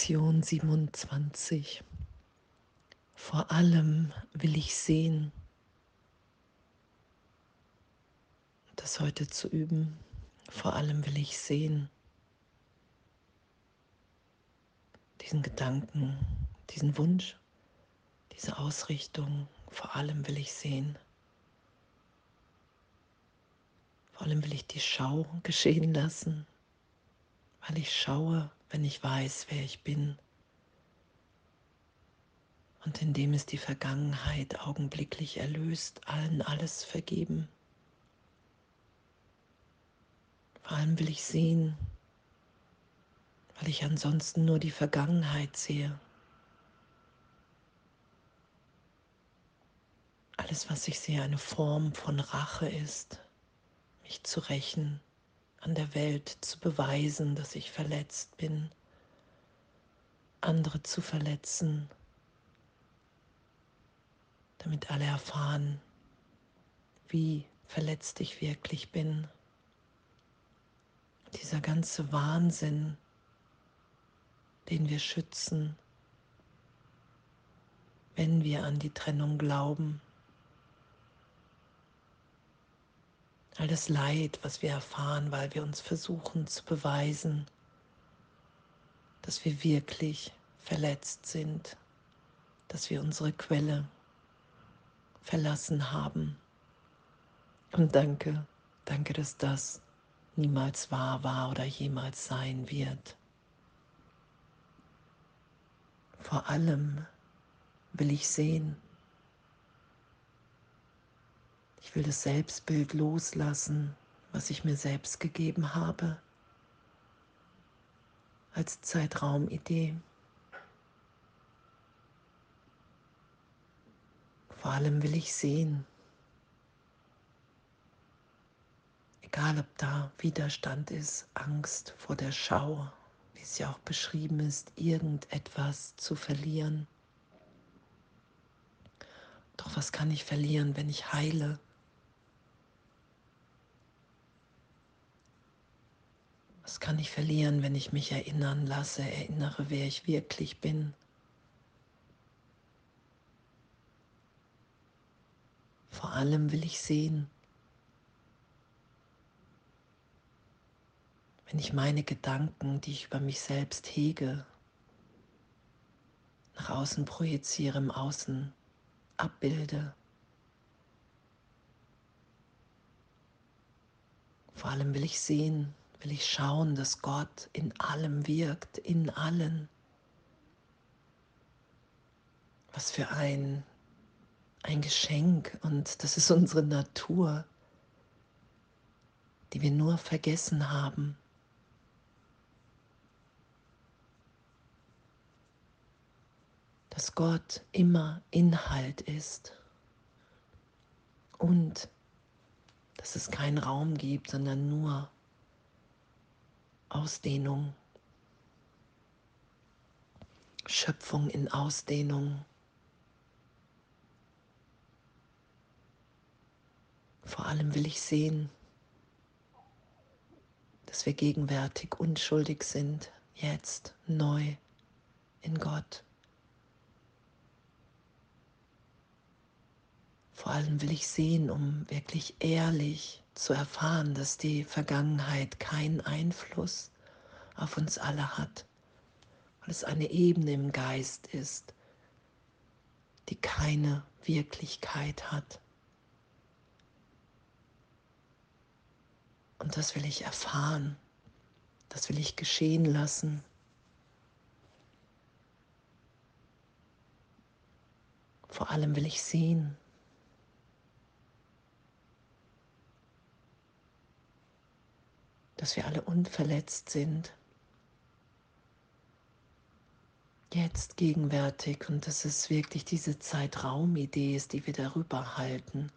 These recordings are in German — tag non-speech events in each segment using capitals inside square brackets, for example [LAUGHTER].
Lektion 27. Vor allem will ich sehen, das heute zu üben. Vor allem will ich sehen, diesen Gedanken, diesen Wunsch, diese Ausrichtung, vor allem will ich sehen. Vor allem will ich die Schau geschehen lassen, weil ich schaue, wenn ich weiß, wer ich bin. Und indem es die Vergangenheit augenblicklich erlöst, allen alles vergeben. Vor allem will ich sehen, weil ich ansonsten nur die Vergangenheit sehe. Alles, was ich sehe, eine Form von Rache ist, mich zu rächen an der Welt zu beweisen, dass ich verletzt bin, andere zu verletzen, damit alle erfahren, wie verletzt ich wirklich bin. Dieser ganze Wahnsinn, den wir schützen, wenn wir an die Trennung glauben. All das Leid, was wir erfahren, weil wir uns versuchen zu beweisen, dass wir wirklich verletzt sind, dass wir unsere Quelle verlassen haben. Und danke, danke, dass das niemals wahr war oder jemals sein wird. Vor allem will ich sehen, ich will das Selbstbild loslassen, was ich mir selbst gegeben habe, als Zeitraumidee. Vor allem will ich sehen, egal ob da Widerstand ist, Angst vor der Schau, wie es ja auch beschrieben ist, irgendetwas zu verlieren. Doch was kann ich verlieren, wenn ich heile? Was kann ich verlieren, wenn ich mich erinnern lasse, erinnere, wer ich wirklich bin? Vor allem will ich sehen, wenn ich meine Gedanken, die ich über mich selbst hege, nach außen projiziere, im Außen abbilde. Vor allem will ich sehen, will ich schauen, dass Gott in allem wirkt, in allen. Was für ein, ein Geschenk und das ist unsere Natur, die wir nur vergessen haben. Dass Gott immer Inhalt ist und dass es keinen Raum gibt, sondern nur Ausdehnung, Schöpfung in Ausdehnung. Vor allem will ich sehen, dass wir gegenwärtig unschuldig sind, jetzt neu in Gott. Vor allem will ich sehen, um wirklich ehrlich zu erfahren, dass die Vergangenheit keinen Einfluss auf uns alle hat, weil es eine Ebene im Geist ist, die keine Wirklichkeit hat. Und das will ich erfahren, das will ich geschehen lassen. Vor allem will ich sehen, dass wir alle unverletzt sind. Jetzt gegenwärtig und dass es wirklich diese Zeitraumidee ist, die wir darüber halten.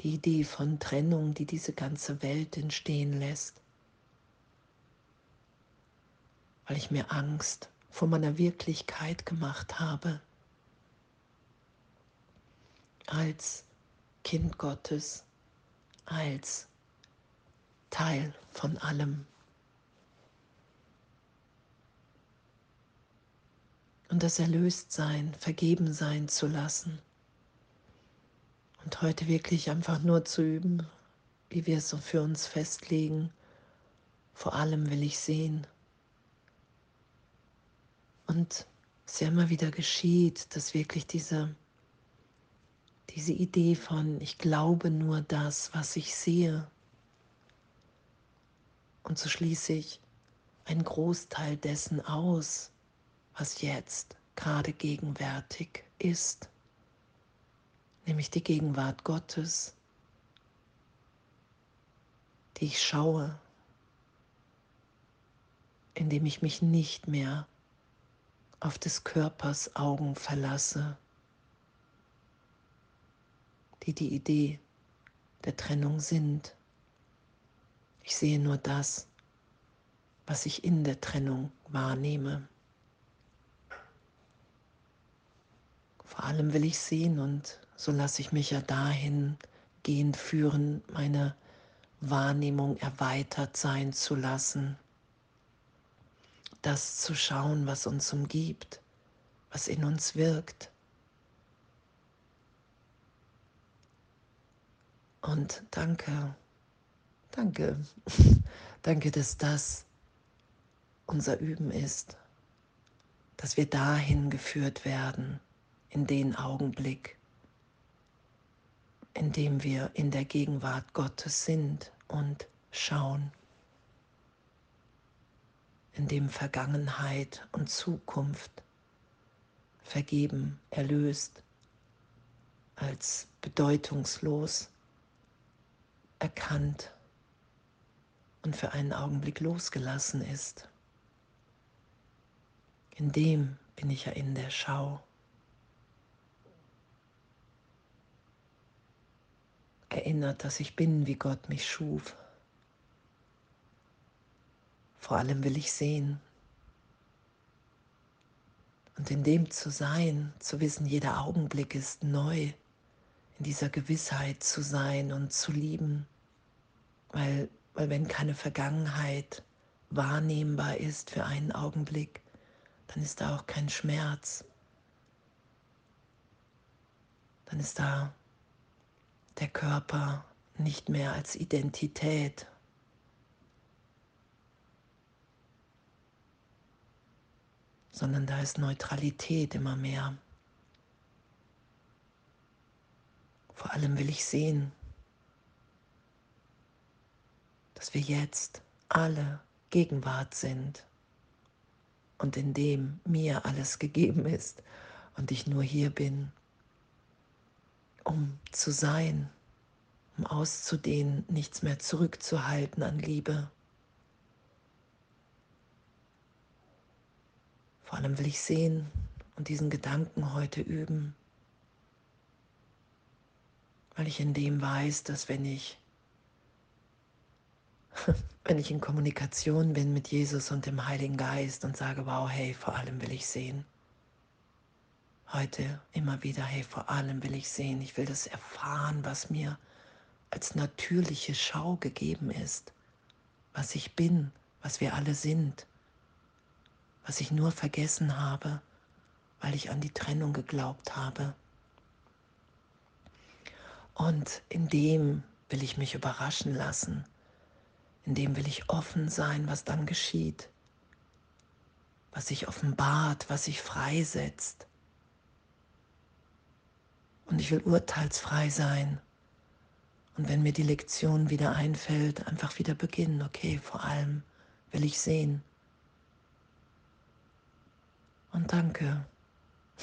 Die Idee von Trennung, die diese ganze Welt entstehen lässt. Weil ich mir Angst vor meiner Wirklichkeit gemacht habe. Als Kind Gottes, als Teil von allem. Und das Erlöstsein, vergeben sein zu lassen. Und heute wirklich einfach nur zu üben, wie wir es so für uns festlegen. Vor allem will ich sehen. Und es ja immer wieder geschieht, dass wirklich diese, diese Idee von, ich glaube nur das, was ich sehe. Und so schließe ich einen Großteil dessen aus, was jetzt gerade gegenwärtig ist, nämlich die Gegenwart Gottes, die ich schaue, indem ich mich nicht mehr auf des Körpers Augen verlasse, die die Idee der Trennung sind. Ich sehe nur das, was ich in der Trennung wahrnehme. Vor allem will ich sehen und so lasse ich mich ja dahin gehend führen, meine Wahrnehmung erweitert sein zu lassen, das zu schauen, was uns umgibt, was in uns wirkt. Und danke, danke, [LAUGHS] danke, dass das unser Üben ist, dass wir dahin geführt werden, in den Augenblick, in dem wir in der Gegenwart Gottes sind und schauen, in dem Vergangenheit und Zukunft vergeben, erlöst, als bedeutungslos erkannt und für einen Augenblick losgelassen ist. In dem bin ich ja in der Schau. Erinnert, dass ich bin, wie Gott mich schuf. Vor allem will ich sehen. Und in dem zu sein, zu wissen, jeder Augenblick ist neu, in dieser Gewissheit zu sein und zu lieben. Weil, weil wenn keine Vergangenheit wahrnehmbar ist für einen Augenblick, dann ist da auch kein Schmerz. Dann ist da der Körper nicht mehr als Identität. sondern da ist Neutralität immer mehr. Vor allem will ich sehen, dass wir jetzt alle Gegenwart sind und in dem mir alles gegeben ist und ich nur hier bin, um zu sein, um auszudehnen, nichts mehr zurückzuhalten an Liebe. Vor allem will ich sehen und diesen Gedanken heute üben, weil ich in dem weiß, dass wenn ich [LAUGHS] wenn ich in Kommunikation bin mit Jesus und dem Heiligen Geist und sage, wow, hey, vor allem will ich sehen. Heute immer wieder, hey, vor allem will ich sehen. Ich will das erfahren, was mir als natürliche Schau gegeben ist, was ich bin, was wir alle sind, was ich nur vergessen habe, weil ich an die Trennung geglaubt habe. Und in dem will ich mich überraschen lassen in dem will ich offen sein, was dann geschieht, was sich offenbart, was sich freisetzt. Und ich will urteilsfrei sein. Und wenn mir die Lektion wieder einfällt, einfach wieder beginnen. Okay, vor allem will ich sehen. Und danke.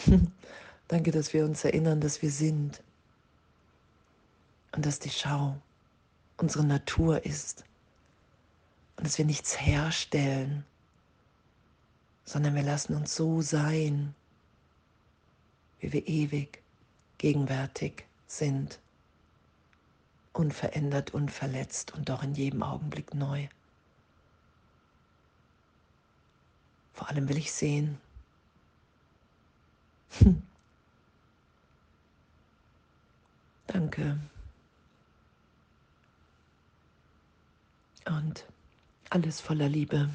[LAUGHS] danke, dass wir uns erinnern, dass wir sind. Und dass die Schau unsere Natur ist und dass wir nichts herstellen, sondern wir lassen uns so sein, wie wir ewig gegenwärtig sind, unverändert, unverletzt und doch in jedem Augenblick neu. Vor allem will ich sehen. [LAUGHS] Danke. Und alles voller Liebe.